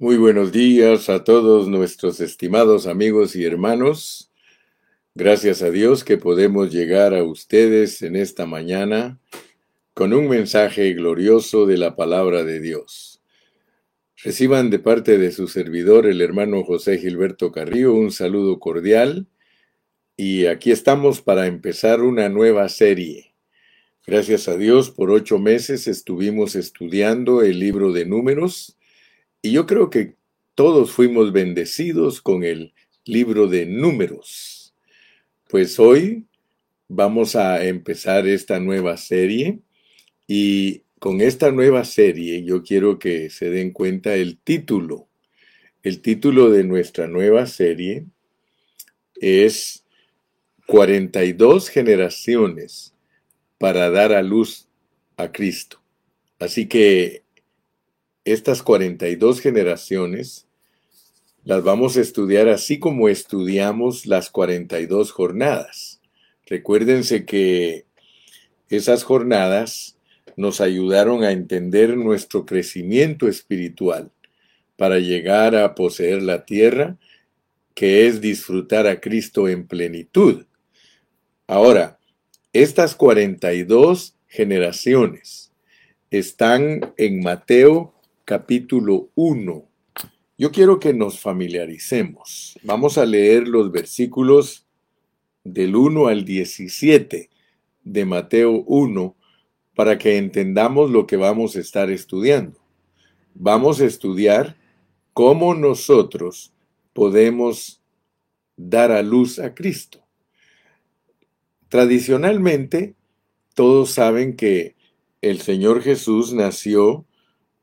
Muy buenos días a todos nuestros estimados amigos y hermanos. Gracias a Dios que podemos llegar a ustedes en esta mañana con un mensaje glorioso de la palabra de Dios. Reciban de parte de su servidor, el hermano José Gilberto Carrillo, un saludo cordial y aquí estamos para empezar una nueva serie. Gracias a Dios, por ocho meses estuvimos estudiando el libro de números y yo creo que todos fuimos bendecidos con el libro de números. Pues hoy vamos a empezar esta nueva serie y con esta nueva serie yo quiero que se den cuenta el título. El título de nuestra nueva serie es 42 generaciones para dar a luz a Cristo. Así que estas 42 generaciones las vamos a estudiar así como estudiamos las 42 jornadas. Recuérdense que esas jornadas nos ayudaron a entender nuestro crecimiento espiritual para llegar a poseer la tierra, que es disfrutar a Cristo en plenitud. Ahora, estas 42 generaciones están en Mateo capítulo 1. Yo quiero que nos familiaricemos. Vamos a leer los versículos del 1 al 17 de Mateo 1 para que entendamos lo que vamos a estar estudiando. Vamos a estudiar cómo nosotros podemos dar a luz a Cristo. Tradicionalmente, todos saben que el Señor Jesús nació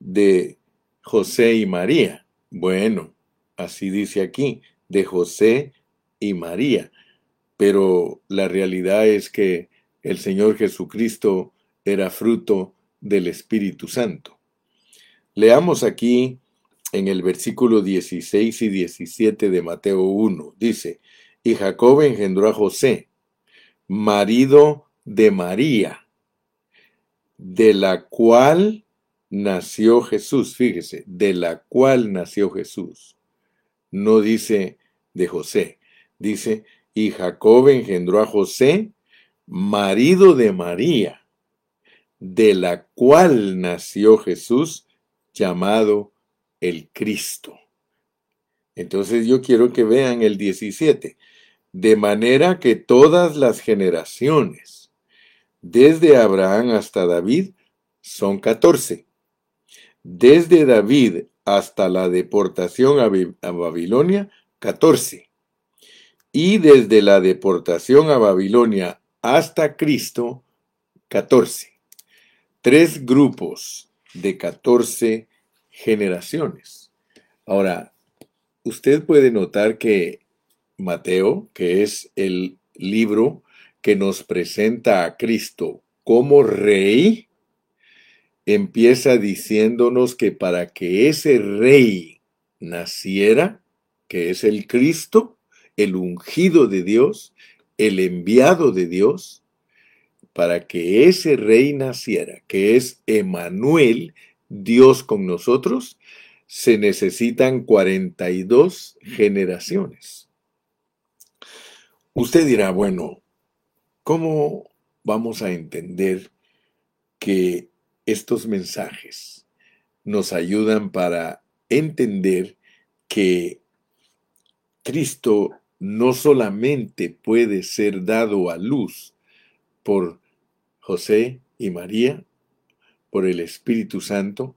de José y María. Bueno, así dice aquí, de José y María. Pero la realidad es que el Señor Jesucristo era fruto del Espíritu Santo. Leamos aquí en el versículo 16 y 17 de Mateo 1. Dice, y Jacob engendró a José, marido de María, de la cual nació Jesús, fíjese, de la cual nació Jesús. No dice de José, dice, y Jacob engendró a José, marido de María, de la cual nació Jesús, llamado el Cristo. Entonces yo quiero que vean el 17. De manera que todas las generaciones, desde Abraham hasta David, son 14 desde David hasta la deportación a, Babilonia, 14. Y desde la deportación a Babilonia hasta Cristo, 14. Tres grupos de 14 generaciones. Ahora, usted puede notar que Mateo, que es el libro que nos presenta a Cristo como rey, empieza diciéndonos que para que ese rey naciera, que es el Cristo, el ungido de Dios, el enviado de Dios, para que ese rey naciera, que es Emanuel, Dios con nosotros, se necesitan 42 generaciones. Usted dirá, bueno, ¿cómo vamos a entender que estos mensajes nos ayudan para entender que Cristo no solamente puede ser dado a luz por José y María, por el Espíritu Santo,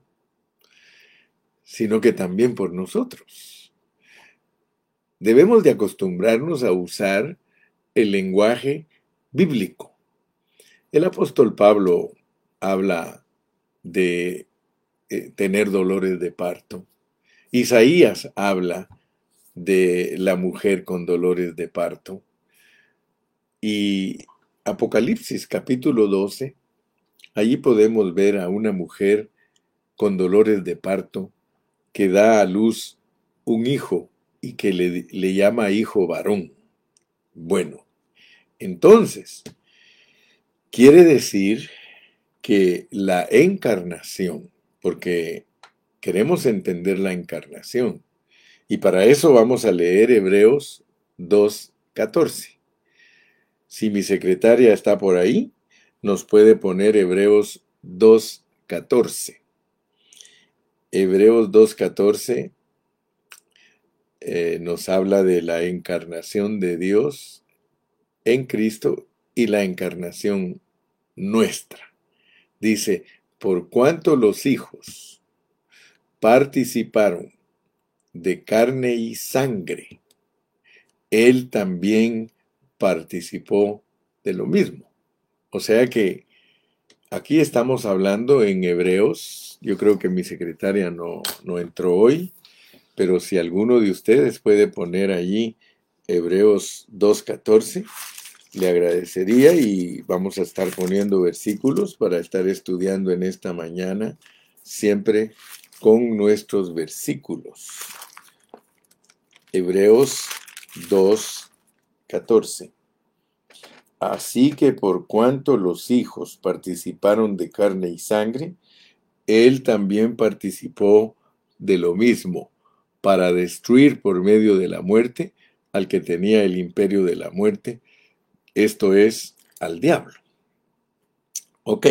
sino que también por nosotros. Debemos de acostumbrarnos a usar el lenguaje bíblico. El apóstol Pablo habla de eh, tener dolores de parto. Isaías habla de la mujer con dolores de parto. Y Apocalipsis capítulo 12, allí podemos ver a una mujer con dolores de parto que da a luz un hijo y que le, le llama hijo varón. Bueno, entonces, quiere decir que la encarnación, porque queremos entender la encarnación. Y para eso vamos a leer Hebreos 2.14. Si mi secretaria está por ahí, nos puede poner Hebreos 2.14. Hebreos 2.14 eh, nos habla de la encarnación de Dios en Cristo y la encarnación nuestra. Dice, por cuanto los hijos participaron de carne y sangre, Él también participó de lo mismo. O sea que aquí estamos hablando en Hebreos, yo creo que mi secretaria no, no entró hoy, pero si alguno de ustedes puede poner allí Hebreos 2.14, le agradecería y vamos a estar poniendo versículos para estar estudiando en esta mañana, siempre con nuestros versículos. Hebreos 2.14. Así que por cuanto los hijos participaron de carne y sangre, él también participó de lo mismo, para destruir por medio de la muerte al que tenía el imperio de la muerte, esto es, al diablo. Ok,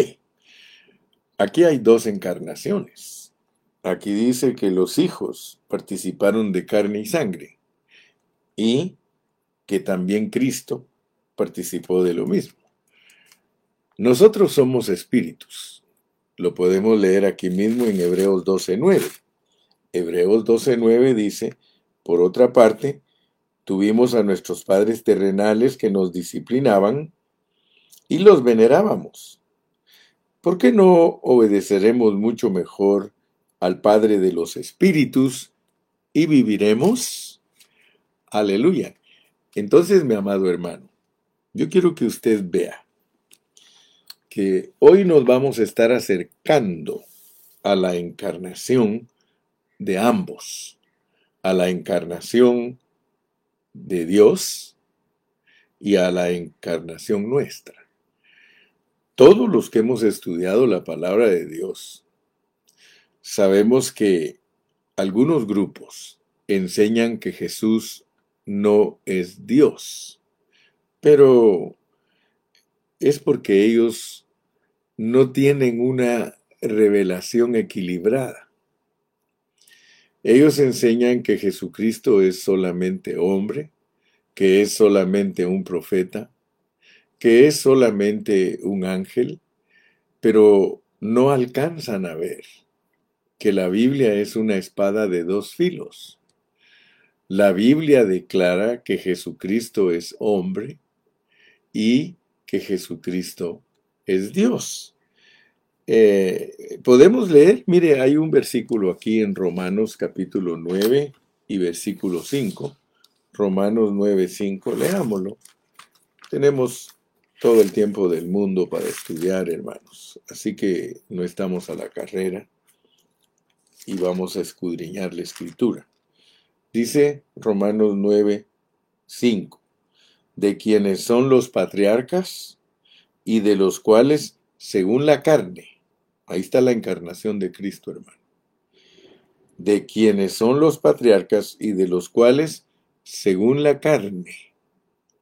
aquí hay dos encarnaciones. Aquí dice que los hijos participaron de carne y sangre y que también Cristo participó de lo mismo. Nosotros somos espíritus. Lo podemos leer aquí mismo en Hebreos 12.9. Hebreos 12.9 dice, por otra parte, tuvimos a nuestros padres terrenales que nos disciplinaban y los venerábamos. ¿Por qué no obedeceremos mucho mejor al Padre de los Espíritus y viviremos? Aleluya. Entonces, mi amado hermano, yo quiero que usted vea que hoy nos vamos a estar acercando a la encarnación de ambos, a la encarnación de Dios y a la encarnación nuestra. Todos los que hemos estudiado la palabra de Dios, sabemos que algunos grupos enseñan que Jesús no es Dios, pero es porque ellos no tienen una revelación equilibrada. Ellos enseñan que Jesucristo es solamente hombre, que es solamente un profeta, que es solamente un ángel, pero no alcanzan a ver que la Biblia es una espada de dos filos. La Biblia declara que Jesucristo es hombre y que Jesucristo es Dios. Eh, podemos leer, mire, hay un versículo aquí en Romanos capítulo 9 y versículo 5. Romanos 9, 5, leámoslo. Tenemos todo el tiempo del mundo para estudiar, hermanos. Así que no estamos a la carrera y vamos a escudriñar la escritura. Dice Romanos 9, 5, de quienes son los patriarcas y de los cuales, según la carne, Ahí está la encarnación de Cristo, hermano. De quienes son los patriarcas y de los cuales, según la carne,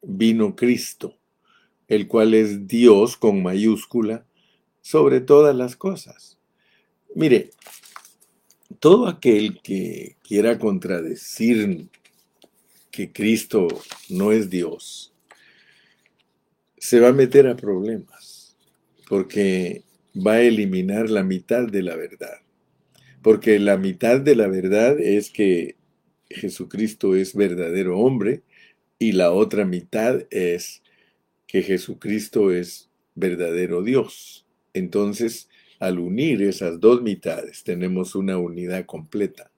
vino Cristo, el cual es Dios con mayúscula sobre todas las cosas. Mire, todo aquel que quiera contradecir que Cristo no es Dios, se va a meter a problemas, porque va a eliminar la mitad de la verdad. Porque la mitad de la verdad es que Jesucristo es verdadero hombre y la otra mitad es que Jesucristo es verdadero Dios. Entonces, al unir esas dos mitades, tenemos una unidad completa.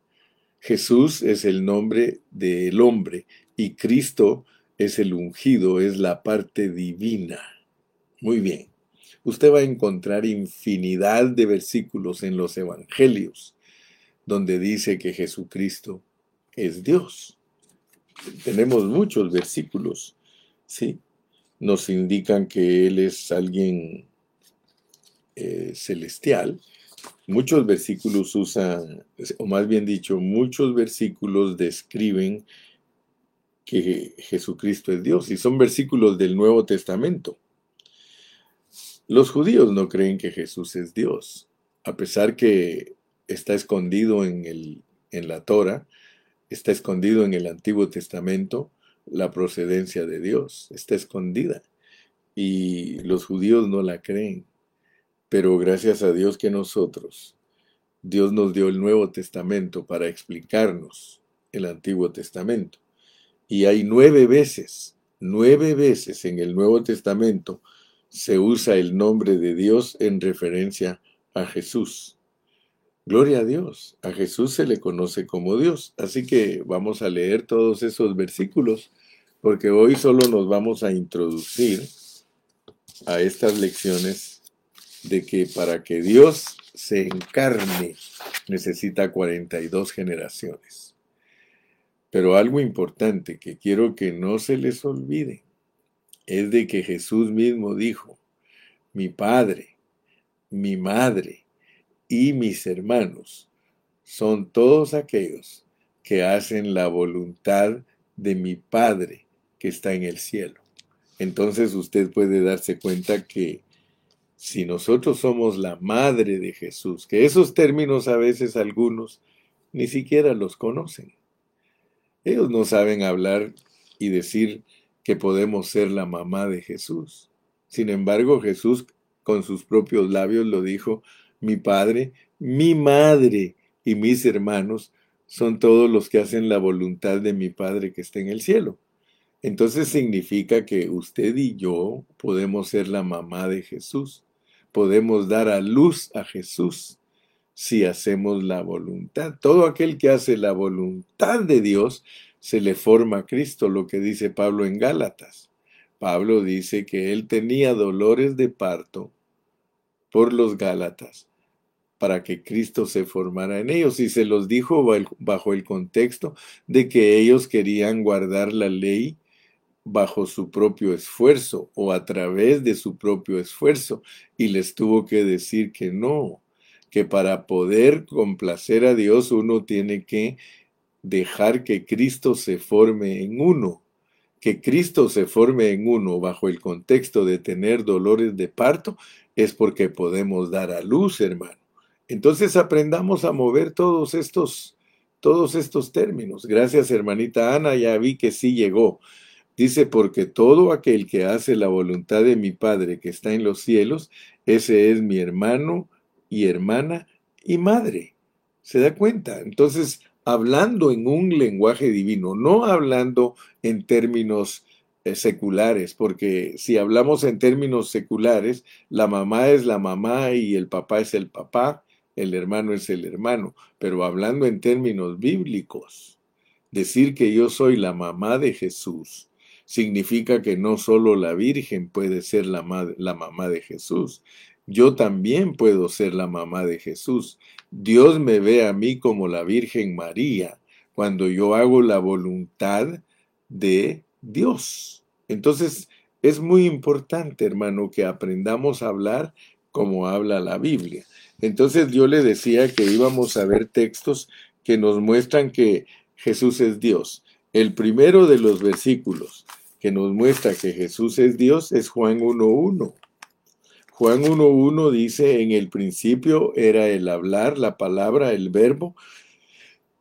Jesús es el nombre del hombre y Cristo es el ungido, es la parte divina. Muy bien usted va a encontrar infinidad de versículos en los evangelios donde dice que Jesucristo es Dios. Tenemos muchos versículos, ¿sí? Nos indican que Él es alguien eh, celestial muchos versículos usan, o más bien dicho, muchos versículos describen que Jesucristo es Dios y son versículos del Nuevo Testamento. Los judíos no creen que Jesús es Dios, a pesar que está escondido en, el, en la Torah, está escondido en el Antiguo Testamento, la procedencia de Dios está escondida y los judíos no la creen. Pero gracias a Dios que nosotros, Dios nos dio el Nuevo Testamento para explicarnos el Antiguo Testamento. Y hay nueve veces, nueve veces en el Nuevo Testamento se usa el nombre de Dios en referencia a Jesús. Gloria a Dios, a Jesús se le conoce como Dios. Así que vamos a leer todos esos versículos, porque hoy solo nos vamos a introducir a estas lecciones de que para que Dios se encarne necesita 42 generaciones. Pero algo importante que quiero que no se les olvide es de que Jesús mismo dijo, mi Padre, mi Madre y mis hermanos son todos aquellos que hacen la voluntad de mi Padre que está en el cielo. Entonces usted puede darse cuenta que si nosotros somos la madre de Jesús, que esos términos a veces algunos ni siquiera los conocen. Ellos no saben hablar y decir que podemos ser la mamá de Jesús. Sin embargo, Jesús con sus propios labios lo dijo, mi padre, mi madre y mis hermanos son todos los que hacen la voluntad de mi Padre que está en el cielo. Entonces significa que usted y yo podemos ser la mamá de Jesús podemos dar a luz a Jesús si hacemos la voluntad. Todo aquel que hace la voluntad de Dios se le forma a Cristo, lo que dice Pablo en Gálatas. Pablo dice que él tenía dolores de parto por los Gálatas para que Cristo se formara en ellos y se los dijo bajo el contexto de que ellos querían guardar la ley bajo su propio esfuerzo o a través de su propio esfuerzo y les tuvo que decir que no, que para poder complacer a Dios uno tiene que dejar que Cristo se forme en uno, que Cristo se forme en uno bajo el contexto de tener dolores de parto es porque podemos dar a luz, hermano. Entonces aprendamos a mover todos estos todos estos términos. Gracias, hermanita Ana, ya vi que sí llegó. Dice, porque todo aquel que hace la voluntad de mi Padre que está en los cielos, ese es mi hermano y hermana y madre. ¿Se da cuenta? Entonces, hablando en un lenguaje divino, no hablando en términos eh, seculares, porque si hablamos en términos seculares, la mamá es la mamá y el papá es el papá, el hermano es el hermano, pero hablando en términos bíblicos, decir que yo soy la mamá de Jesús, significa que no solo la Virgen puede ser la, la mamá de Jesús, yo también puedo ser la mamá de Jesús. Dios me ve a mí como la Virgen María cuando yo hago la voluntad de Dios. Entonces, es muy importante, hermano, que aprendamos a hablar como habla la Biblia. Entonces yo le decía que íbamos a ver textos que nos muestran que Jesús es Dios. El primero de los versículos que nos muestra que Jesús es Dios es Juan 1.1. Juan 1.1 dice, en el principio era el hablar, la palabra, el verbo.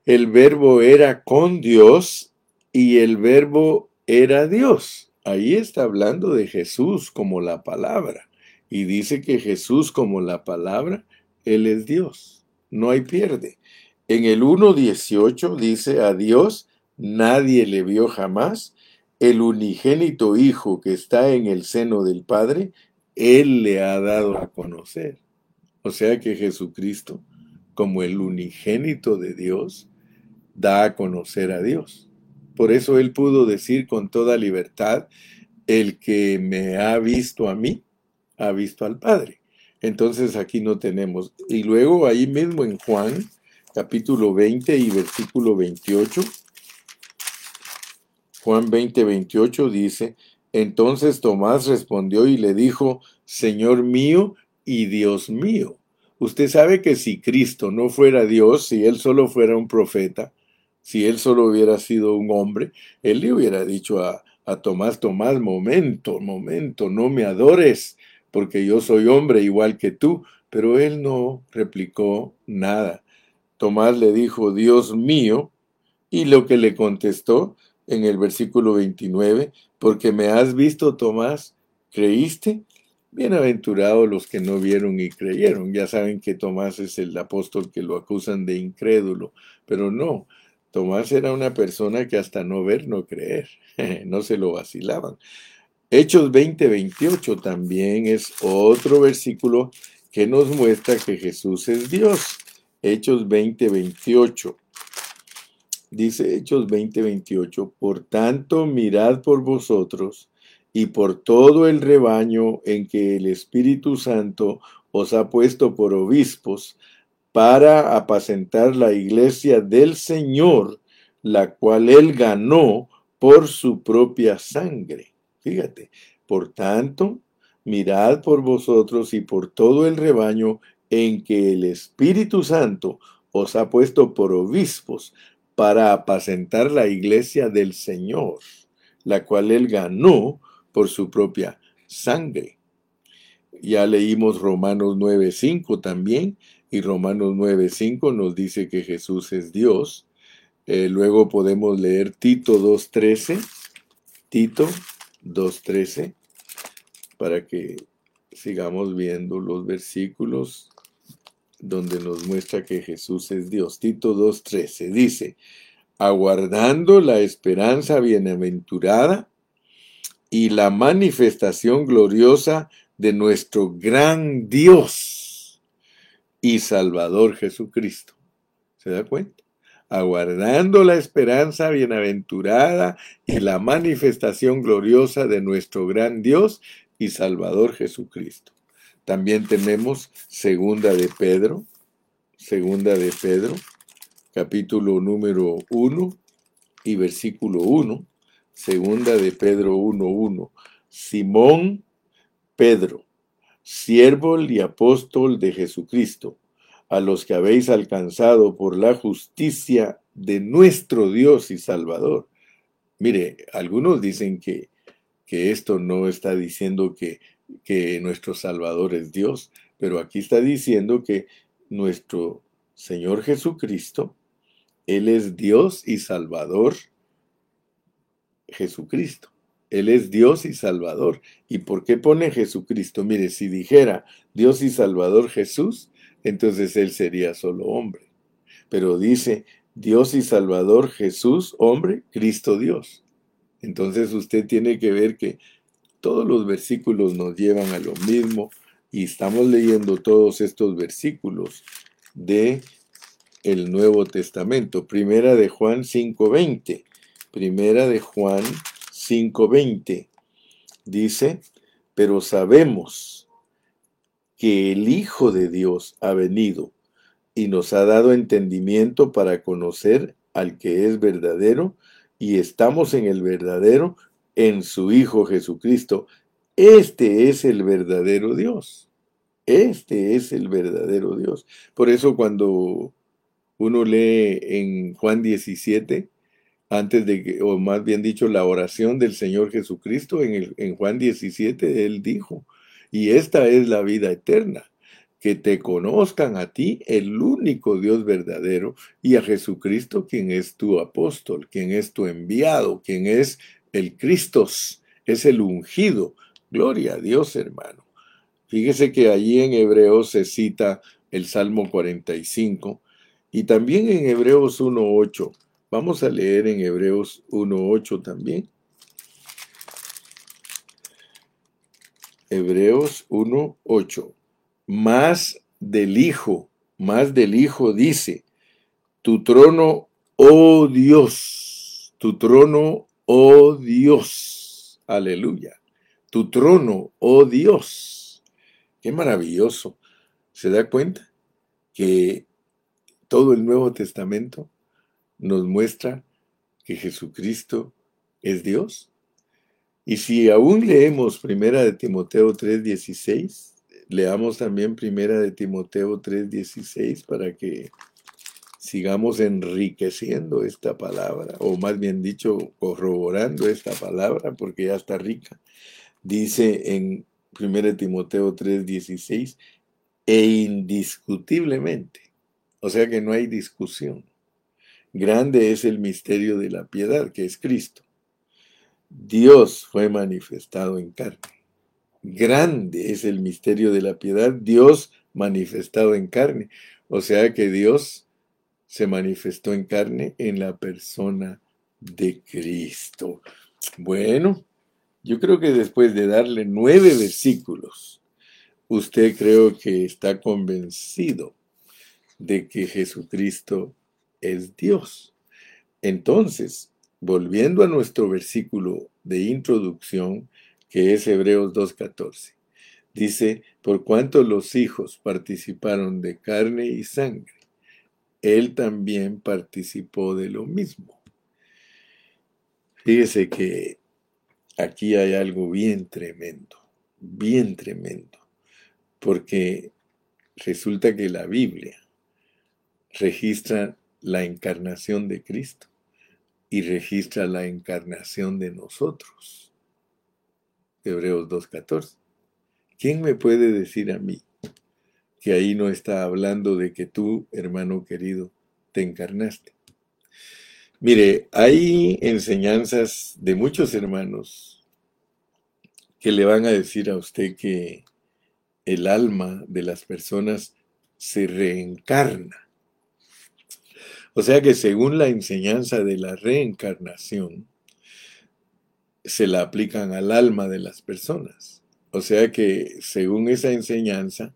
El verbo era con Dios y el verbo era Dios. Ahí está hablando de Jesús como la palabra. Y dice que Jesús como la palabra, Él es Dios. No hay pierde. En el 1.18 dice, a Dios nadie le vio jamás el unigénito Hijo que está en el seno del Padre, Él le ha dado a conocer. O sea que Jesucristo, como el unigénito de Dios, da a conocer a Dios. Por eso Él pudo decir con toda libertad, el que me ha visto a mí, ha visto al Padre. Entonces aquí no tenemos. Y luego ahí mismo en Juan, capítulo 20 y versículo 28, Juan 20, 28 dice, entonces Tomás respondió y le dijo, Señor mío y Dios mío. Usted sabe que si Cristo no fuera Dios, si Él solo fuera un profeta, si Él solo hubiera sido un hombre, Él le hubiera dicho a, a Tomás, Tomás, momento, momento, no me adores, porque yo soy hombre igual que tú. Pero Él no replicó nada. Tomás le dijo, Dios mío, y lo que le contestó en el versículo 29, porque me has visto, Tomás, ¿creíste? Bienaventurados los que no vieron y creyeron. Ya saben que Tomás es el apóstol que lo acusan de incrédulo, pero no. Tomás era una persona que hasta no ver, no creer. no se lo vacilaban. Hechos 20:28 también es otro versículo que nos muestra que Jesús es Dios. Hechos 20:28. Dice Hechos 20:28, por tanto mirad por vosotros y por todo el rebaño en que el Espíritu Santo os ha puesto por obispos para apacentar la iglesia del Señor, la cual él ganó por su propia sangre. Fíjate, por tanto, mirad por vosotros y por todo el rebaño en que el Espíritu Santo os ha puesto por obispos para apacentar la iglesia del Señor, la cual él ganó por su propia sangre. Ya leímos Romanos 9.5 también, y Romanos 9.5 nos dice que Jesús es Dios. Eh, luego podemos leer Tito 2.13, Tito 2.13, para que sigamos viendo los versículos donde nos muestra que Jesús es Dios. Tito 2.13 dice, aguardando la esperanza bienaventurada y la manifestación gloriosa de nuestro gran Dios y Salvador Jesucristo. ¿Se da cuenta? Aguardando la esperanza bienaventurada y la manifestación gloriosa de nuestro gran Dios y Salvador Jesucristo. También tenemos segunda de Pedro, segunda de Pedro, capítulo número 1 y versículo 1, segunda de Pedro 1.1. Simón Pedro, siervo y apóstol de Jesucristo, a los que habéis alcanzado por la justicia de nuestro Dios y Salvador. Mire, algunos dicen que, que esto no está diciendo que que nuestro Salvador es Dios, pero aquí está diciendo que nuestro Señor Jesucristo, Él es Dios y Salvador Jesucristo. Él es Dios y Salvador. ¿Y por qué pone Jesucristo? Mire, si dijera Dios y Salvador Jesús, entonces Él sería solo hombre. Pero dice Dios y Salvador Jesús, hombre, Cristo Dios. Entonces usted tiene que ver que todos los versículos nos llevan a lo mismo y estamos leyendo todos estos versículos de el Nuevo Testamento. Primera de Juan 5:20. Primera de Juan 5:20. Dice, pero sabemos que el Hijo de Dios ha venido y nos ha dado entendimiento para conocer al que es verdadero y estamos en el verdadero en su Hijo Jesucristo. Este es el verdadero Dios. Este es el verdadero Dios. Por eso cuando uno lee en Juan 17, antes de que, o más bien dicho, la oración del Señor Jesucristo, en, el, en Juan 17, Él dijo, y esta es la vida eterna, que te conozcan a ti, el único Dios verdadero, y a Jesucristo, quien es tu apóstol, quien es tu enviado, quien es el Cristo es el ungido. Gloria a Dios, hermano. Fíjese que allí en Hebreos se cita el Salmo 45 y también en Hebreos 1.8. Vamos a leer en Hebreos 1.8 también. Hebreos 1.8. Más del Hijo, más del Hijo dice, tu trono, oh Dios, tu trono, oh Dios, aleluya, tu trono, oh Dios. Qué maravilloso. ¿Se da cuenta que todo el Nuevo Testamento nos muestra que Jesucristo es Dios? Y si aún leemos Primera de Timoteo 3:16, leamos también primera de Timoteo 3:16 para que sigamos enriqueciendo esta palabra, o más bien dicho, corroborando esta palabra, porque ya está rica. Dice en 1 Timoteo 3:16, e indiscutiblemente, o sea que no hay discusión. Grande es el misterio de la piedad, que es Cristo. Dios fue manifestado en carne. Grande es el misterio de la piedad, Dios manifestado en carne. O sea que Dios se manifestó en carne en la persona de Cristo. Bueno, yo creo que después de darle nueve versículos, usted creo que está convencido de que Jesucristo es Dios. Entonces, volviendo a nuestro versículo de introducción, que es Hebreos 2.14, dice, por cuanto los hijos participaron de carne y sangre, él también participó de lo mismo. Fíjese que aquí hay algo bien tremendo, bien tremendo, porque resulta que la Biblia registra la encarnación de Cristo y registra la encarnación de nosotros. Hebreos 2.14. ¿Quién me puede decir a mí que ahí no está hablando de que tú, hermano querido, te encarnaste. Mire, hay enseñanzas de muchos hermanos que le van a decir a usted que el alma de las personas se reencarna. O sea que según la enseñanza de la reencarnación, se la aplican al alma de las personas. O sea que según esa enseñanza,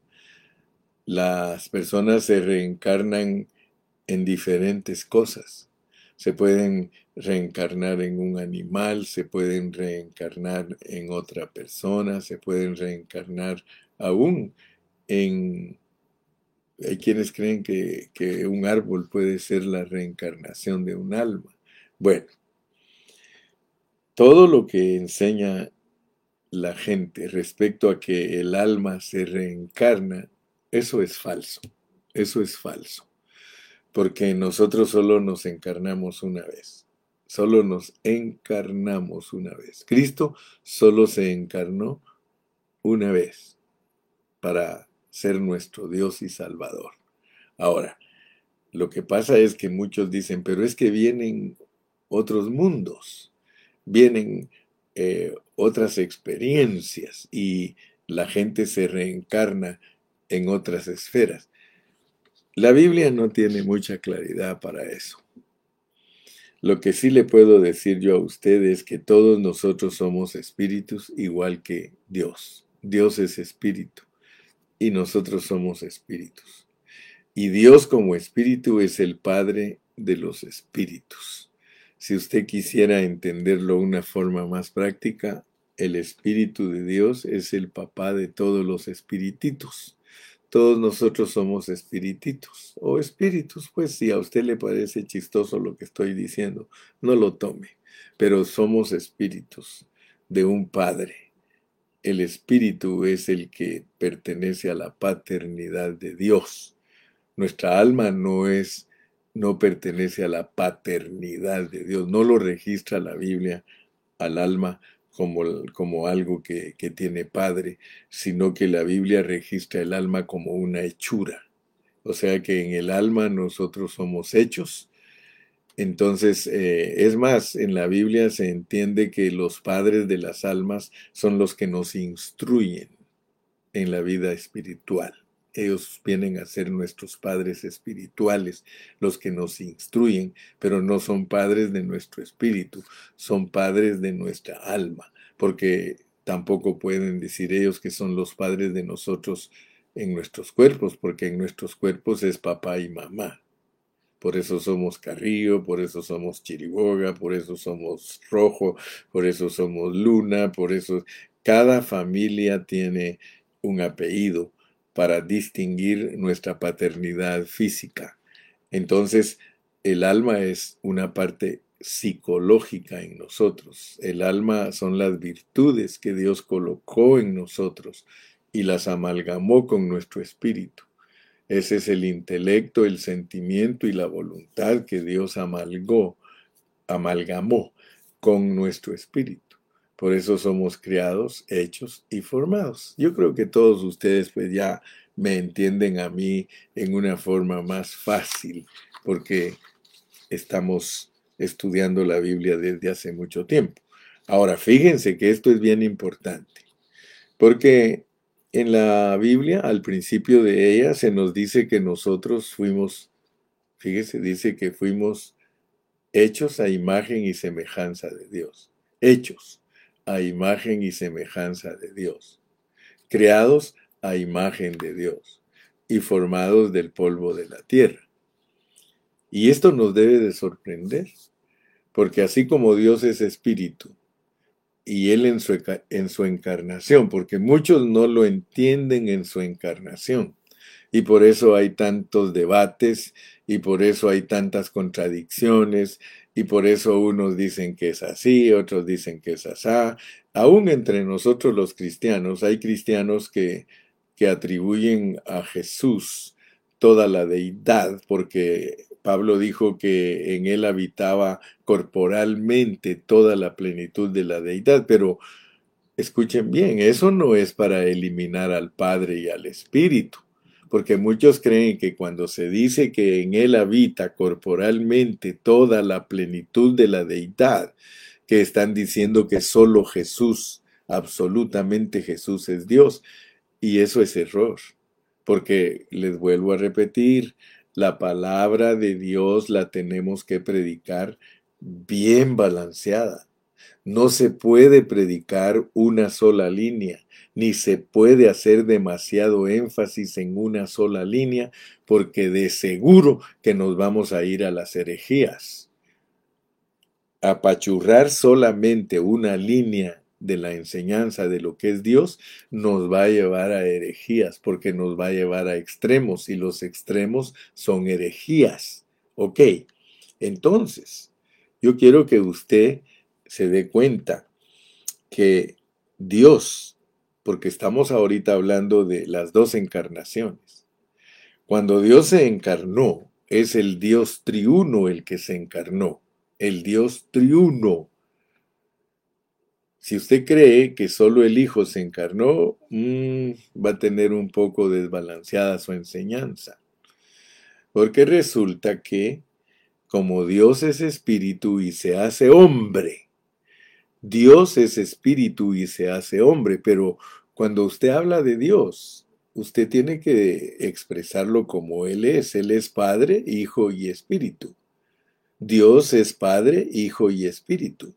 las personas se reencarnan en diferentes cosas. Se pueden reencarnar en un animal, se pueden reencarnar en otra persona, se pueden reencarnar aún en... Hay quienes creen que, que un árbol puede ser la reencarnación de un alma. Bueno, todo lo que enseña la gente respecto a que el alma se reencarna eso es falso, eso es falso, porque nosotros solo nos encarnamos una vez, solo nos encarnamos una vez. Cristo solo se encarnó una vez para ser nuestro Dios y Salvador. Ahora, lo que pasa es que muchos dicen, pero es que vienen otros mundos, vienen eh, otras experiencias y la gente se reencarna en otras esferas. La Biblia no tiene mucha claridad para eso. Lo que sí le puedo decir yo a usted es que todos nosotros somos espíritus igual que Dios. Dios es espíritu y nosotros somos espíritus. Y Dios como espíritu es el Padre de los espíritus. Si usted quisiera entenderlo de una forma más práctica, el Espíritu de Dios es el papá de todos los espirititos. Todos nosotros somos espirititos o espíritus, pues si a usted le parece chistoso lo que estoy diciendo, no lo tome, pero somos espíritus de un Padre. El espíritu es el que pertenece a la paternidad de Dios. Nuestra alma no es no pertenece a la paternidad de Dios, no lo registra la Biblia al alma como, como algo que, que tiene padre, sino que la Biblia registra el alma como una hechura. O sea que en el alma nosotros somos hechos. Entonces, eh, es más, en la Biblia se entiende que los padres de las almas son los que nos instruyen en la vida espiritual. Ellos vienen a ser nuestros padres espirituales, los que nos instruyen, pero no son padres de nuestro espíritu, son padres de nuestra alma, porque tampoco pueden decir ellos que son los padres de nosotros en nuestros cuerpos, porque en nuestros cuerpos es papá y mamá. Por eso somos Carrillo, por eso somos Chiriboga, por eso somos Rojo, por eso somos Luna, por eso cada familia tiene un apellido para distinguir nuestra paternidad física. Entonces, el alma es una parte psicológica en nosotros. El alma son las virtudes que Dios colocó en nosotros y las amalgamó con nuestro espíritu. Ese es el intelecto, el sentimiento y la voluntad que Dios amalgamó con nuestro espíritu. Por eso somos criados, hechos y formados. Yo creo que todos ustedes pues ya me entienden a mí en una forma más fácil, porque estamos estudiando la Biblia desde hace mucho tiempo. Ahora, fíjense que esto es bien importante, porque en la Biblia, al principio de ella, se nos dice que nosotros fuimos, fíjese, dice que fuimos hechos a imagen y semejanza de Dios. Hechos a imagen y semejanza de Dios. Creados a imagen de Dios y formados del polvo de la tierra. Y esto nos debe de sorprender, porque así como Dios es espíritu y Él en su, en su encarnación, porque muchos no lo entienden en su encarnación, y por eso hay tantos debates, y por eso hay tantas contradicciones, y por eso unos dicen que es así, otros dicen que es asá. Aún entre nosotros los cristianos hay cristianos que que atribuyen a Jesús toda la deidad, porque Pablo dijo que en él habitaba corporalmente toda la plenitud de la deidad, pero escuchen bien, eso no es para eliminar al Padre y al Espíritu, porque muchos creen que cuando se dice que en él habita corporalmente toda la plenitud de la deidad, que están diciendo que solo Jesús, absolutamente Jesús es Dios, y eso es error, porque les vuelvo a repetir, la palabra de Dios la tenemos que predicar bien balanceada. No se puede predicar una sola línea, ni se puede hacer demasiado énfasis en una sola línea, porque de seguro que nos vamos a ir a las herejías. Apachurrar solamente una línea de la enseñanza de lo que es Dios nos va a llevar a herejías, porque nos va a llevar a extremos y los extremos son herejías. Ok, entonces, yo quiero que usted se dé cuenta que Dios, porque estamos ahorita hablando de las dos encarnaciones, cuando Dios se encarnó, es el Dios triuno el que se encarnó, el Dios triuno si usted cree que solo el Hijo se encarnó, mm, va a tener un poco desbalanceada su enseñanza. Porque resulta que, como Dios es espíritu y se hace hombre, Dios es espíritu y se hace hombre, pero cuando usted habla de Dios, usted tiene que expresarlo como Él es. Él es Padre, Hijo y Espíritu. Dios es Padre, Hijo y Espíritu.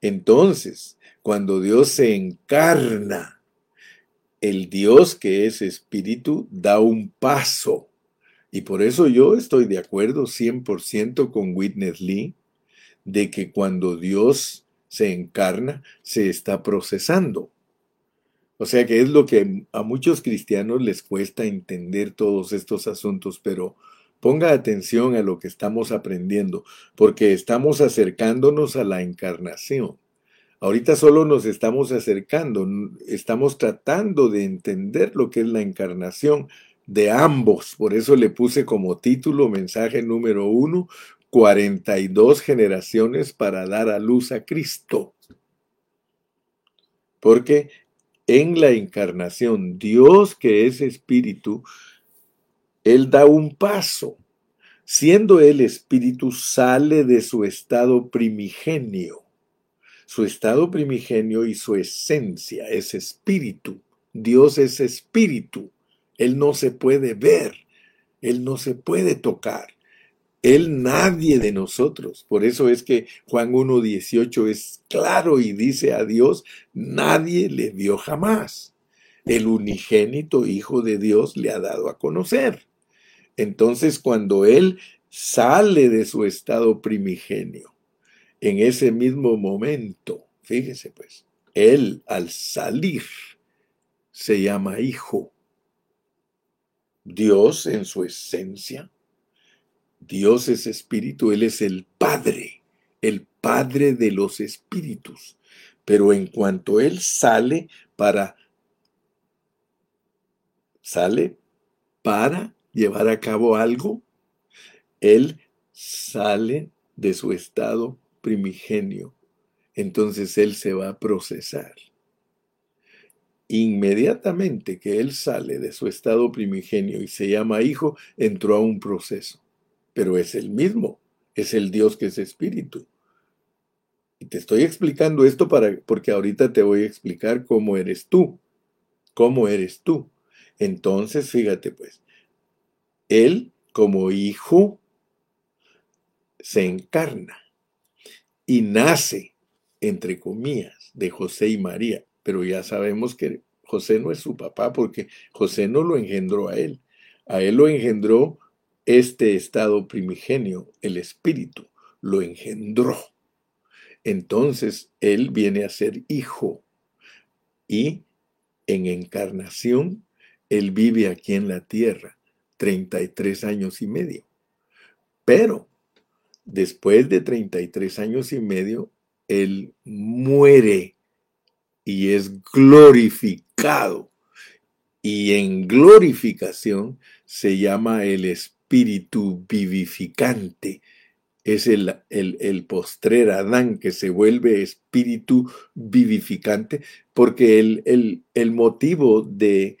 Entonces, cuando Dios se encarna, el Dios que es espíritu da un paso. Y por eso yo estoy de acuerdo 100% con Witness Lee de que cuando Dios se encarna, se está procesando. O sea que es lo que a muchos cristianos les cuesta entender todos estos asuntos, pero ponga atención a lo que estamos aprendiendo, porque estamos acercándonos a la encarnación. Ahorita solo nos estamos acercando, estamos tratando de entender lo que es la encarnación de ambos. Por eso le puse como título, mensaje número uno, 42 generaciones para dar a luz a Cristo. Porque en la encarnación, Dios que es espíritu, Él da un paso. Siendo el espíritu, sale de su estado primigenio su estado primigenio y su esencia es espíritu. Dios es espíritu. Él no se puede ver. Él no se puede tocar. Él nadie de nosotros. Por eso es que Juan 1.18 es claro y dice a Dios, nadie le vio jamás. El unigénito Hijo de Dios le ha dado a conocer. Entonces cuando Él sale de su estado primigenio en ese mismo momento, fíjese pues, él al salir se llama hijo. Dios en su esencia, Dios es espíritu, Él es el Padre, el Padre de los espíritus. Pero en cuanto Él sale para sale para llevar a cabo algo, él sale de su estado primigenio. Entonces él se va a procesar. Inmediatamente que él sale de su estado primigenio y se llama hijo, entró a un proceso. Pero es el mismo, es el Dios que es espíritu. Y te estoy explicando esto para, porque ahorita te voy a explicar cómo eres tú. Cómo eres tú. Entonces, fíjate pues, él como hijo se encarna y nace, entre comillas, de José y María. Pero ya sabemos que José no es su papá porque José no lo engendró a él. A él lo engendró este estado primigenio, el espíritu, lo engendró. Entonces Él viene a ser hijo y en encarnación Él vive aquí en la tierra 33 años y medio. Pero después de 33 años y medio, Él muere y es glorificado. Y en glorificación se llama el Espíritu vivificante es el, el, postrer Adán que se vuelve espíritu vivificante, porque el, el motivo de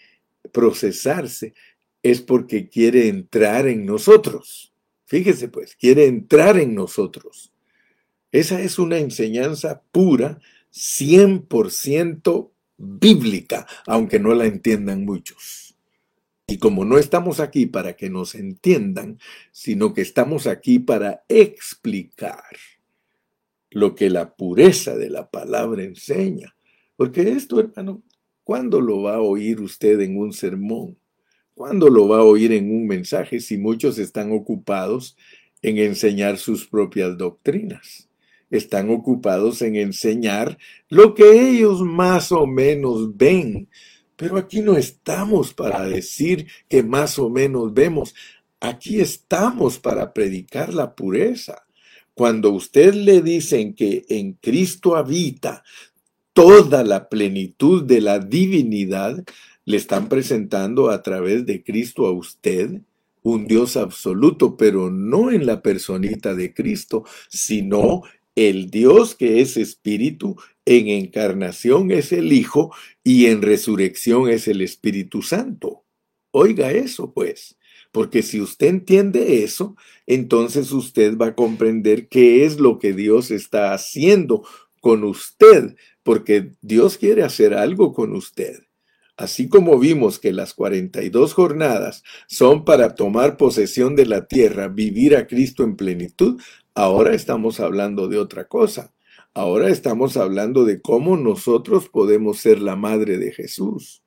procesarse es porque quiere entrar en nosotros. Fíjese pues, quiere entrar en nosotros. Esa es una enseñanza pura, 100% bíblica, aunque no la entiendan muchos. Y como no estamos aquí para que nos entiendan, sino que estamos aquí para explicar lo que la pureza de la palabra enseña. Porque esto, hermano, ¿cuándo lo va a oír usted en un sermón? ¿Cuándo lo va a oír en un mensaje si muchos están ocupados en enseñar sus propias doctrinas? Están ocupados en enseñar lo que ellos más o menos ven pero aquí no estamos para decir que más o menos vemos. Aquí estamos para predicar la pureza. Cuando usted le dicen que en Cristo habita toda la plenitud de la divinidad, le están presentando a través de Cristo a usted un Dios absoluto, pero no en la personita de Cristo, sino el Dios que es espíritu, en encarnación es el Hijo y en resurrección es el Espíritu Santo. Oiga eso, pues, porque si usted entiende eso, entonces usted va a comprender qué es lo que Dios está haciendo con usted, porque Dios quiere hacer algo con usted. Así como vimos que las 42 jornadas son para tomar posesión de la tierra, vivir a Cristo en plenitud, ahora estamos hablando de otra cosa. Ahora estamos hablando de cómo nosotros podemos ser la madre de Jesús,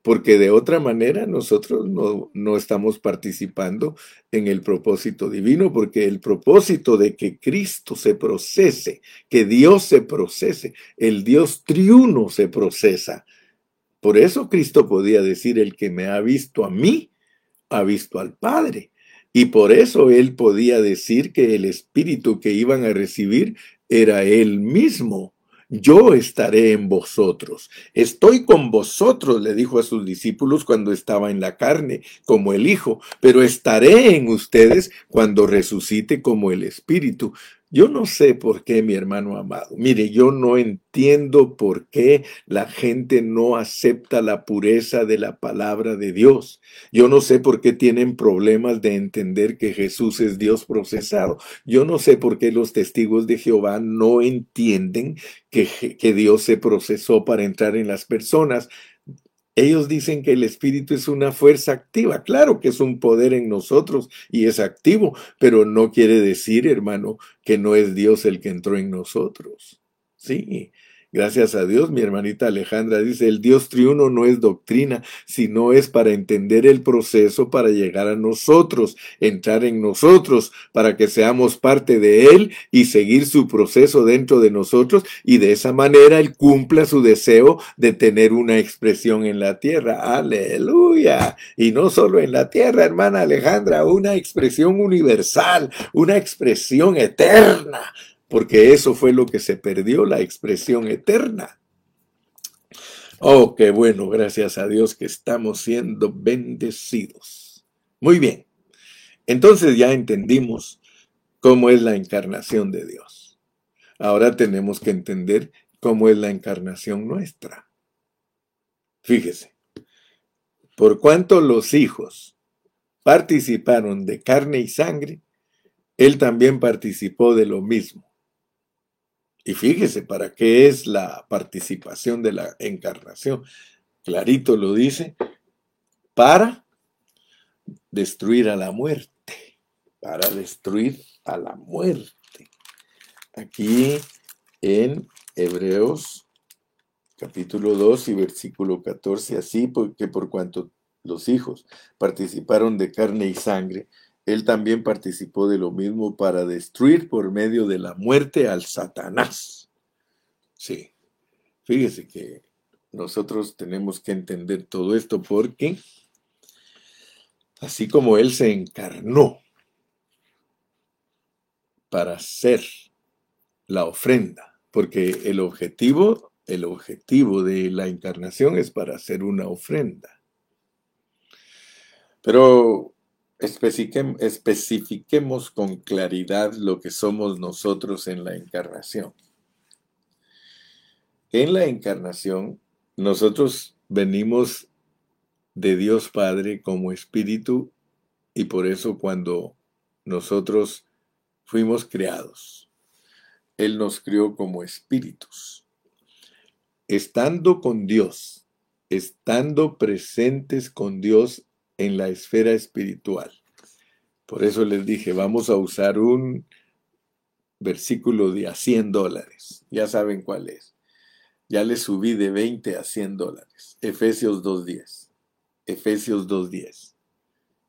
porque de otra manera nosotros no, no, estamos participando en el propósito divino, porque el propósito de que Cristo se procese, que Dios se procese, el Dios triuno se procesa. Por eso Cristo podía decir, el que me ha visto a mí, ha visto al Padre. Y por eso él podía decir que el espíritu que iban a recibir era él mismo. Yo estaré en vosotros. Estoy con vosotros, le dijo a sus discípulos cuando estaba en la carne, como el Hijo, pero estaré en ustedes cuando resucite como el Espíritu. Yo no sé por qué, mi hermano amado. Mire, yo no entiendo por qué la gente no acepta la pureza de la palabra de Dios. Yo no sé por qué tienen problemas de entender que Jesús es Dios procesado. Yo no sé por qué los testigos de Jehová no entienden que, que Dios se procesó para entrar en las personas. Ellos dicen que el espíritu es una fuerza activa. Claro que es un poder en nosotros y es activo, pero no quiere decir, hermano, que no es Dios el que entró en nosotros. Sí, Gracias a Dios, mi hermanita Alejandra dice, el Dios triuno no es doctrina, sino es para entender el proceso para llegar a nosotros, entrar en nosotros, para que seamos parte de Él y seguir su proceso dentro de nosotros y de esa manera Él cumpla su deseo de tener una expresión en la tierra. Aleluya. Y no solo en la tierra, hermana Alejandra, una expresión universal, una expresión eterna porque eso fue lo que se perdió, la expresión eterna. Oh, qué bueno, gracias a Dios que estamos siendo bendecidos. Muy bien. Entonces ya entendimos cómo es la encarnación de Dios. Ahora tenemos que entender cómo es la encarnación nuestra. Fíjese, por cuanto los hijos participaron de carne y sangre, él también participó de lo mismo. Y fíjese, ¿para qué es la participación de la encarnación? Clarito lo dice, para destruir a la muerte, para destruir a la muerte. Aquí en Hebreos capítulo 2 y versículo 14, así porque por cuanto los hijos participaron de carne y sangre, él también participó de lo mismo para destruir por medio de la muerte al Satanás. Sí, fíjese que nosotros tenemos que entender todo esto porque así como Él se encarnó para ser la ofrenda, porque el objetivo, el objetivo de la encarnación es para hacer una ofrenda. Pero especifiquemos con claridad lo que somos nosotros en la encarnación. En la encarnación, nosotros venimos de Dios Padre como espíritu y por eso cuando nosotros fuimos creados, Él nos crió como espíritus. Estando con Dios, estando presentes con Dios en la esfera espiritual. Por eso les dije, vamos a usar un versículo de a 100 dólares. Ya saben cuál es. Ya le subí de 20 a 100 dólares. Efesios 2.10. Efesios 2.10.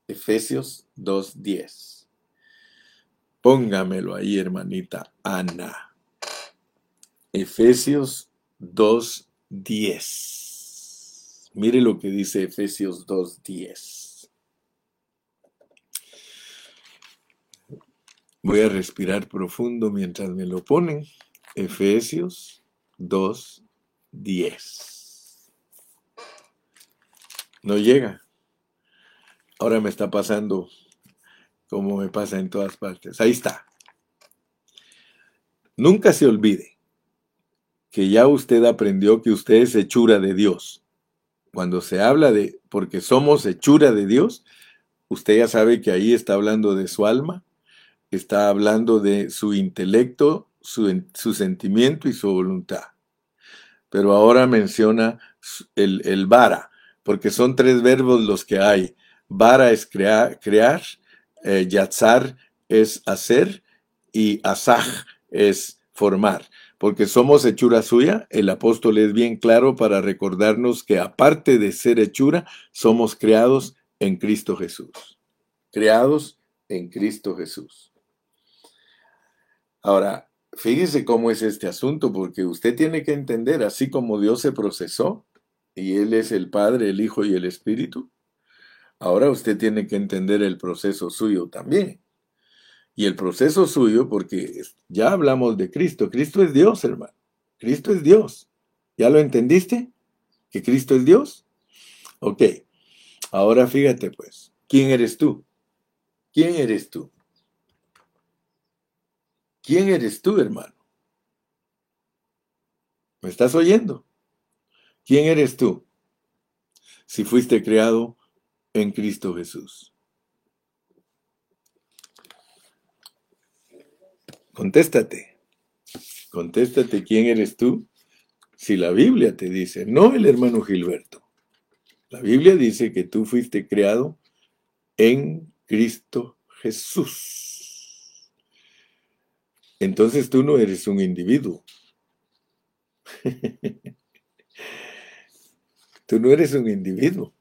Efesios 2.10. Póngamelo ahí, hermanita Ana. Efesios 2.10. Mire lo que dice Efesios 2.10. Voy a respirar profundo mientras me lo ponen. Efesios 2.10. No llega. Ahora me está pasando como me pasa en todas partes. Ahí está. Nunca se olvide que ya usted aprendió que usted es hechura de Dios cuando se habla de porque somos hechura de Dios, usted ya sabe que ahí está hablando de su alma, está hablando de su intelecto, su, sentimiento y su voluntad. Pero ahora menciona el, vara, porque son tres verbos los que hay. Vara es crear, crear eh, yatzar es hacer y asaj es formar porque somos hechura suya, el apóstol es bien claro para recordarnos que aparte de ser hechura, somos creados en Cristo Jesús. Creados en Cristo Jesús. Ahora, fíjese cómo es este asunto, porque usted tiene que entender, así como Dios se procesó, y Él es el Padre, el Hijo y el Espíritu, ahora usted tiene que entender el proceso suyo también. Y el proceso suyo, porque ya hablamos de Cristo. Cristo es Dios, hermano. Cristo es Dios. ¿Ya lo entendiste? ¿Que Cristo es Dios? Ok. Ahora fíjate pues, ¿quién eres tú? ¿Quién eres tú? ¿Quién eres tú, hermano? ¿Me estás oyendo? ¿Quién eres tú? Si fuiste creado en Cristo Jesús. Contéstate. Contéstate quién eres tú. Si la Biblia te dice, no el hermano Gilberto. La Biblia dice que tú fuiste creado en Cristo Jesús. Entonces tú no eres un individuo. tú no eres un individuo.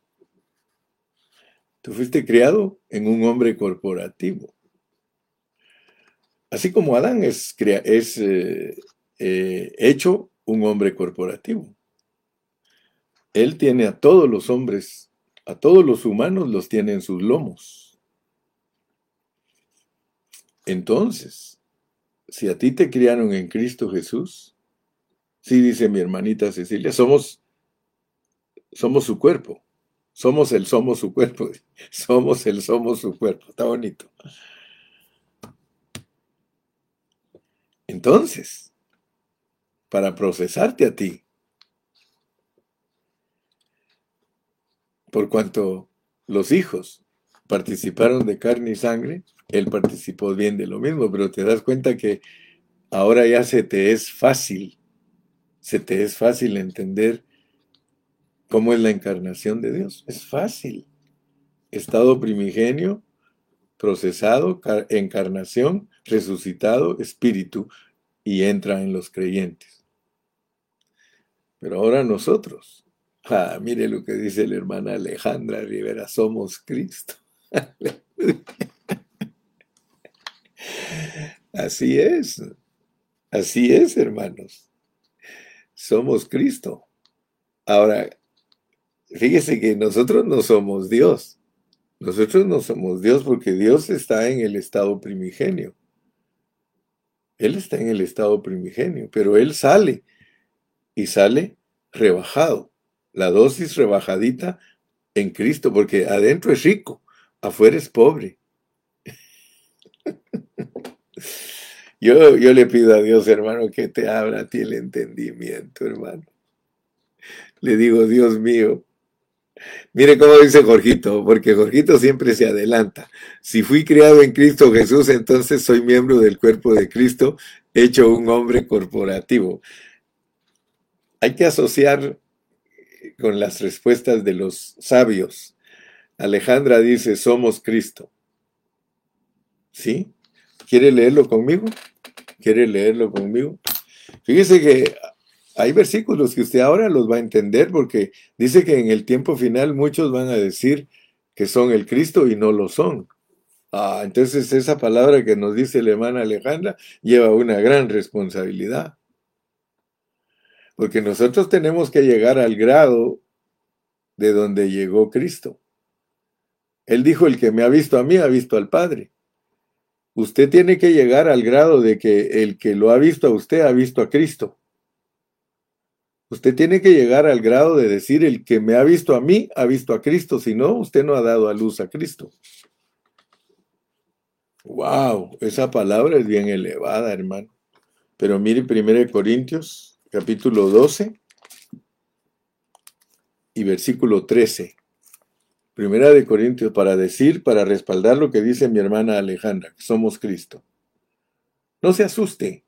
Tú fuiste creado en un hombre corporativo. Así como Adán es, eh, eh, hecho un hombre corporativo. Él tiene a todos los hombres, a todos los humanos los tiene en sus lomos. Entonces, si a ti te criaron en Cristo Jesús, sí dice mi hermanita Cecilia, somos Somos su cuerpo. Somos el somos su cuerpo. Somos el somos su cuerpo. Está bonito. Entonces, para procesarte a ti, por cuanto los hijos participaron de carne y sangre, él participó bien de lo mismo, pero te das cuenta que ahora ya se te es fácil, se te es fácil entender cómo es la encarnación de Dios. Es fácil. Estado primigenio, procesado, encarnación, resucitado, espíritu, y entra en los creyentes. Pero ahora nosotros, ah, mire lo que dice la hermana Alejandra Rivera, somos Cristo. Así es, así es, hermanos. Somos Cristo. Ahora, fíjese que nosotros no somos Dios. Nosotros no somos Dios porque Dios está en el estado primigenio. Él está en el estado primigenio, pero Él sale y sale rebajado. La dosis rebajadita en Cristo, porque adentro es rico, afuera es pobre. Yo, yo le pido a Dios, hermano, que te abra a ti el entendimiento, hermano. Le digo, Dios mío, Mire cómo dice Jorgito, porque Jorgito siempre se adelanta. Si fui criado en Cristo Jesús, entonces soy miembro del cuerpo de Cristo, hecho un hombre corporativo. Hay que asociar con las respuestas de los sabios. Alejandra dice, somos Cristo. ¿Sí? ¿Quiere leerlo conmigo? ¿Quiere leerlo conmigo? Fíjese que hay versículos que usted ahora los va a entender porque dice que en el tiempo final muchos van a decir que son el Cristo y no lo son. Ah, entonces esa palabra que nos dice la hermana Alejandra lleva una gran responsabilidad. Porque nosotros tenemos que llegar al grado de donde llegó Cristo. Él dijo, el que me ha visto a mí ha visto al Padre. Usted tiene que llegar al grado de que el que lo ha visto a usted ha visto a Cristo. Usted tiene que llegar al grado de decir, el que me ha visto a mí, ha visto a Cristo, si no, usted no ha dado a luz a Cristo. Wow, esa palabra es bien elevada, hermano. Pero mire 1 Corintios, capítulo 12 y versículo 13. Primera de Corintios, para decir, para respaldar lo que dice mi hermana Alejandra, que somos Cristo. No se asuste,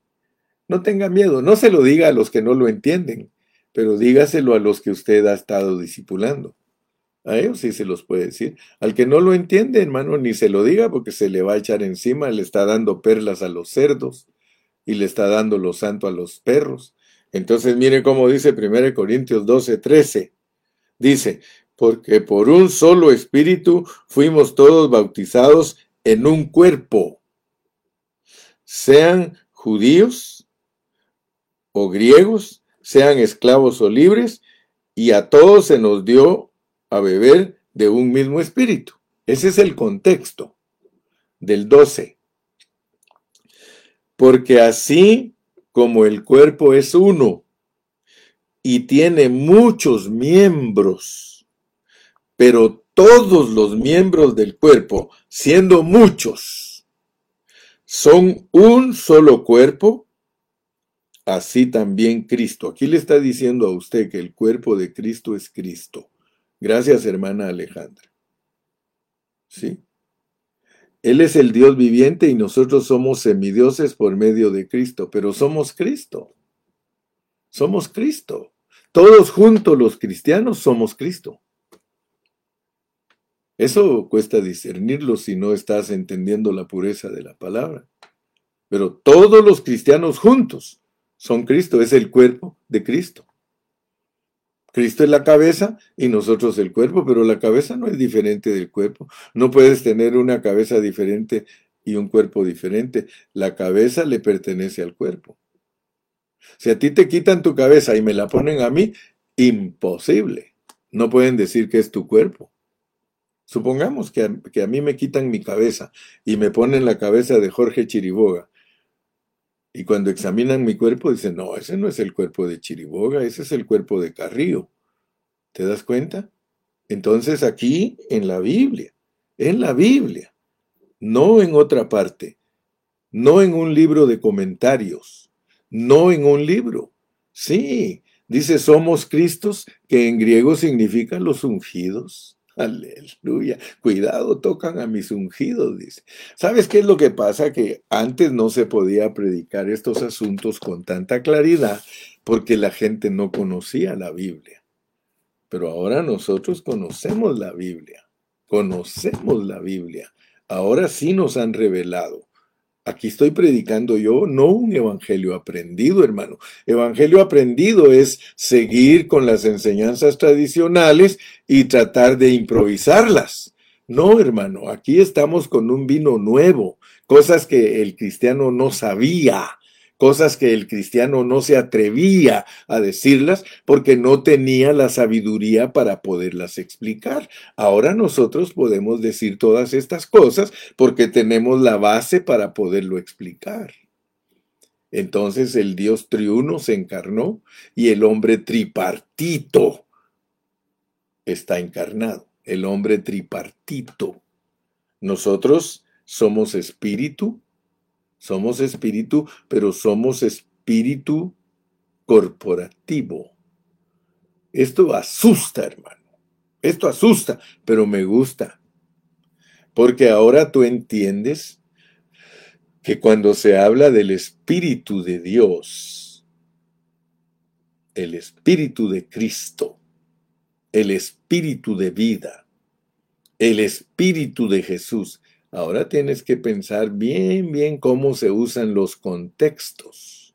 no tenga miedo, no se lo diga a los que no lo entienden pero dígaselo a los que usted ha estado discipulando. A ellos sí se los puede decir. Al que no lo entiende, hermano, ni se lo diga porque se le va a echar encima, le está dando perlas a los cerdos y le está dando lo santo a los perros. Entonces, mire cómo dice 1 Corintios 12, 13. Dice, porque por un solo espíritu fuimos todos bautizados en un cuerpo, sean judíos o griegos, sean esclavos o libres, y a todos se nos dio a beber de un mismo espíritu. Ese es el contexto del 12. Porque así como el cuerpo es uno y tiene muchos miembros, pero todos los miembros del cuerpo, siendo muchos, son un solo cuerpo, así también Cristo. Aquí le está diciendo a usted que el cuerpo de Cristo es Cristo. Gracias, hermana Alejandra. ¿Sí? Él es el Dios viviente y nosotros somos semidioses por medio de Cristo, pero somos Cristo. Somos Cristo. Todos juntos los cristianos somos Cristo. Eso cuesta discernirlo si no estás entendiendo la pureza de la palabra. Pero todos los cristianos juntos son Cristo, es el cuerpo de Cristo. Cristo es la cabeza y nosotros el cuerpo, pero la cabeza no es diferente del cuerpo. No puedes tener una cabeza diferente y un cuerpo diferente. La cabeza le pertenece al cuerpo. Si a ti te quitan tu cabeza y me la ponen a mí, imposible. No pueden decir que es tu cuerpo. Supongamos que a, que a mí me quitan mi cabeza y me ponen la cabeza de Jorge Chiriboga y cuando examinan mi cuerpo, dicen, no, ese no es el cuerpo de Chiriboga, ese es el cuerpo de Carrillo. ¿Te das cuenta? Entonces aquí en la Biblia, en la Biblia, no en otra parte, no en un libro de comentarios, no en un libro. Sí, dice somos Cristos, que en griego significa los ungidos. Aleluya. Cuidado, tocan a mis ungidos, dice. ¿Sabes qué es lo que pasa? Que antes no se podía predicar estos asuntos con tanta claridad porque la gente no conocía la Biblia. Pero ahora nosotros conocemos la Biblia. Conocemos la Biblia. Ahora sí nos han revelado. Aquí estoy predicando yo, no un evangelio aprendido, hermano. Evangelio aprendido es seguir con las enseñanzas tradicionales y tratar de improvisarlas. No, hermano, aquí estamos con un vino nuevo, cosas que el cristiano no sabía cosas que el cristiano no se atrevía a decirlas porque no tenía la sabiduría para poderlas explicar. Ahora nosotros podemos decir todas estas cosas porque tenemos la base para poderlo explicar. Entonces el Dios triuno se encarnó y el hombre tripartito está encarnado, el hombre tripartito. Nosotros somos espíritu, somos espíritu, pero somos espíritu corporativo. Esto asusta, hermano. Esto asusta, pero me gusta. Porque ahora tú entiendes que cuando se habla del Espíritu de Dios, el Espíritu de Cristo, el Espíritu de vida, el Espíritu de Jesús, Ahora tienes que pensar bien, bien cómo se usan los contextos.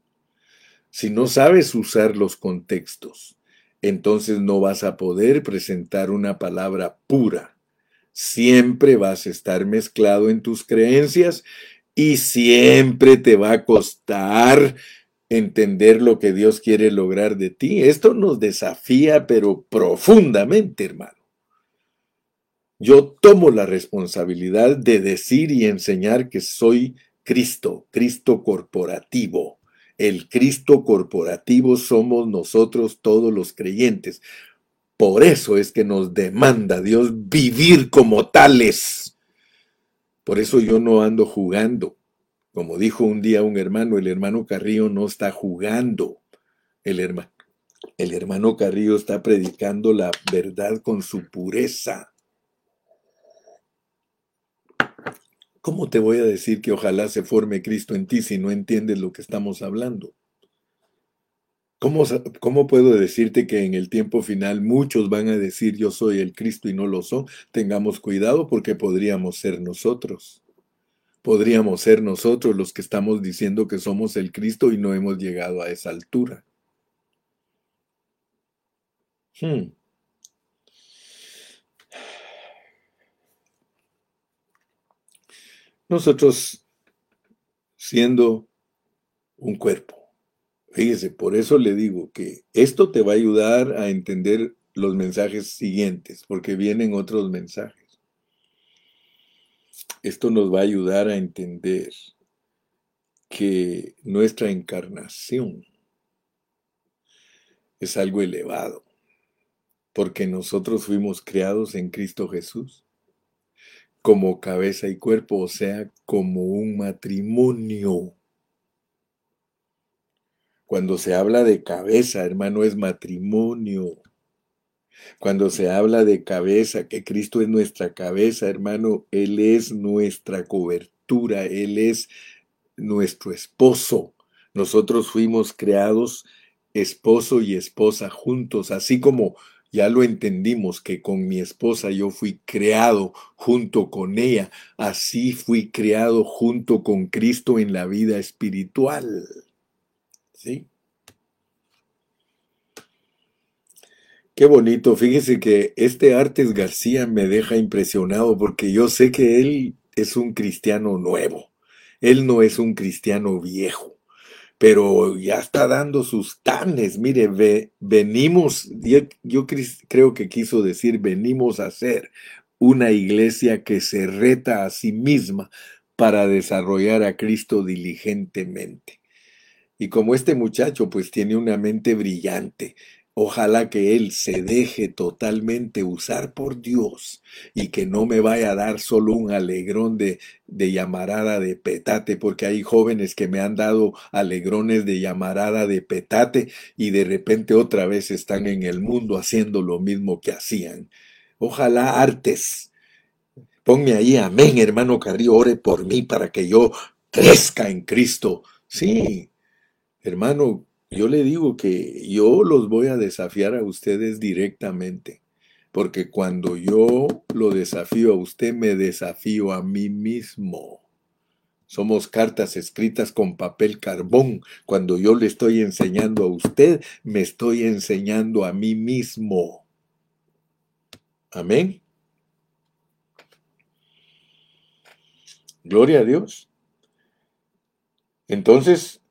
Si no sabes usar los contextos, entonces no vas a poder presentar una palabra pura. Siempre vas a estar mezclado en tus creencias y siempre te va a costar entender lo que Dios quiere lograr de ti. Esto nos desafía, pero profundamente, hermano. Yo tomo la responsabilidad de decir y enseñar que soy Cristo, Cristo corporativo. El Cristo corporativo somos nosotros todos los creyentes. Por eso es que nos demanda Dios vivir como tales. Por eso yo no ando jugando. Como dijo un día un hermano, el hermano Carrillo no está jugando. El hermano, el hermano Carrillo está predicando la verdad con su pureza. ¿Cómo te voy a decir que ojalá se forme Cristo en ti si no entiendes lo que estamos hablando? ¿Cómo, ¿Cómo, puedo decirte que en el tiempo final muchos van a decir yo soy el Cristo y no lo son? Tengamos cuidado porque podríamos ser nosotros. Podríamos ser nosotros los que estamos diciendo que somos el Cristo y no hemos llegado a esa altura. Hmm. Nosotros siendo un cuerpo. Fíjese, por eso le digo que esto te va a ayudar a entender los mensajes siguientes, porque vienen otros mensajes. Esto nos va a ayudar a entender que nuestra encarnación es algo elevado, porque nosotros fuimos creados en Cristo Jesús como cabeza y cuerpo, o sea, como un matrimonio. Cuando se habla de cabeza, hermano, es matrimonio. Cuando se habla de cabeza, que Cristo es nuestra cabeza, hermano, Él es nuestra cobertura, Él es nuestro esposo. Nosotros fuimos creados esposo y esposa juntos, así como ya lo entendimos que con mi esposa yo fui creado junto con ella, así fui creado junto con Cristo en la vida espiritual. ¿Sí? Qué bonito, fíjese que este Artes García me deja impresionado porque yo sé que él es un cristiano nuevo, él no es un cristiano viejo pero ya está dando sus tanes. Mire, venimos, yo, creo que quiso decir, venimos a ser una iglesia que se reta a sí misma para desarrollar a Cristo diligentemente. Y como este muchacho pues tiene una mente brillante, Ojalá que Él se deje totalmente usar por Dios y que no me vaya a dar solo un alegrón de, de llamarada de petate, porque hay jóvenes que me han dado alegrones de llamarada de petate y de repente otra vez están en el mundo haciendo lo mismo que hacían. Ojalá artes. Ponme ahí, amén, hermano Carrillo, ore por mí para que yo crezca en Cristo. Sí, hermano, yo le digo que yo los voy a desafiar a ustedes directamente, porque cuando yo lo desafío a usted, me desafío a mí mismo. Somos cartas escritas con papel carbón. Cuando yo le estoy enseñando a usted, me estoy enseñando a mí mismo. Amén. Gloria a Dios. Entonces,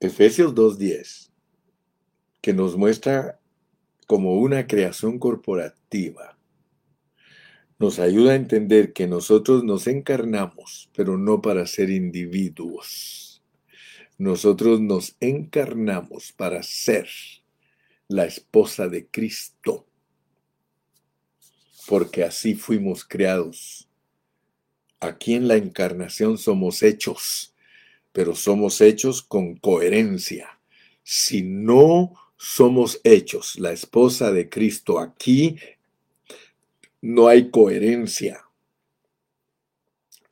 Efesios 2.10 que nos muestra como una creación corporativa. Nos ayuda a entender que nosotros nos encarnamos, pero no para ser individuos. Nosotros nos encarnamos para ser la esposa de Cristo, porque así fuimos creados. Aquí en la encarnación somos hechos, pero somos hechos con coherencia. Si no somos hechos, la esposa de Cristo. Aquí no hay coherencia.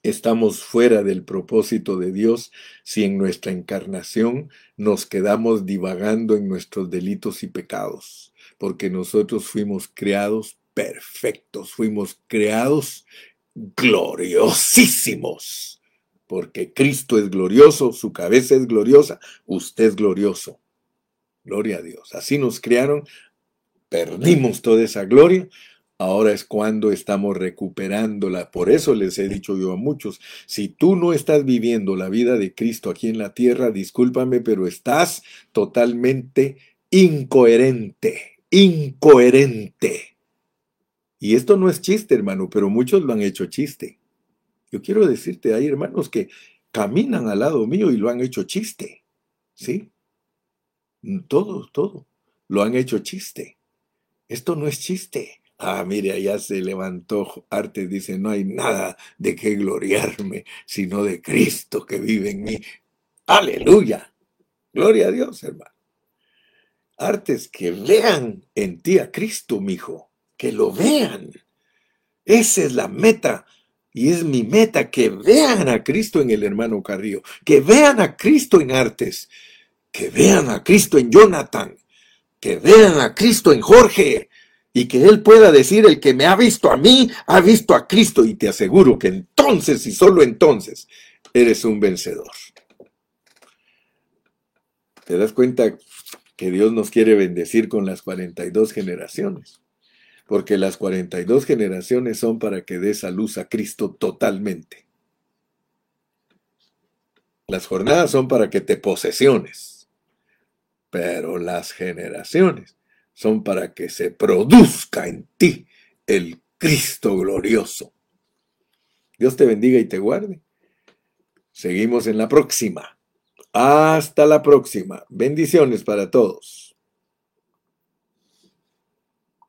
Estamos fuera del propósito de Dios si en nuestra encarnación nos quedamos divagando en nuestros delitos y pecados, porque nosotros fuimos creados perfectos, fuimos creados gloriosísimos, porque Cristo es glorioso, su cabeza es gloriosa, usted es glorioso. Gloria a Dios. Así nos crearon, perdimos toda esa gloria. Ahora es cuando estamos recuperándola. Por eso les he dicho yo a muchos, si tú no estás viviendo la vida de Cristo aquí en la tierra, discúlpame, pero estás totalmente incoherente, incoherente. Y esto no es chiste, hermano, pero muchos lo han hecho chiste. Yo quiero decirte, hay hermanos que caminan al lado mío y lo han hecho chiste. ¿Sí? Todo, todo. Lo han hecho chiste. Esto no es chiste. Ah, mire, allá se levantó Arte, dice, no hay nada de qué gloriarme, sino de Cristo que vive en mí. Aleluya. Gloria a Dios, hermano. Artes, que vean en ti a Cristo, mijo. Que lo vean. Esa es la meta. Y es mi meta, que vean a Cristo en el hermano Carrillo, que vean a Cristo en Artes, que vean a Cristo en Jonathan, que vean a Cristo en Jorge, y que Él pueda decir, el que me ha visto a mí, ha visto a Cristo, y te aseguro que entonces y solo entonces eres un vencedor. ¿Te das cuenta que Dios nos quiere bendecir con las 42 generaciones? Porque las 42 generaciones son para que des a luz a Cristo totalmente. Las jornadas son para que te posesiones pero las generaciones son para que se produzca en ti el Cristo glorioso. Dios te bendiga y te guarde. Seguimos en la próxima. Hasta la próxima. Bendiciones para todos.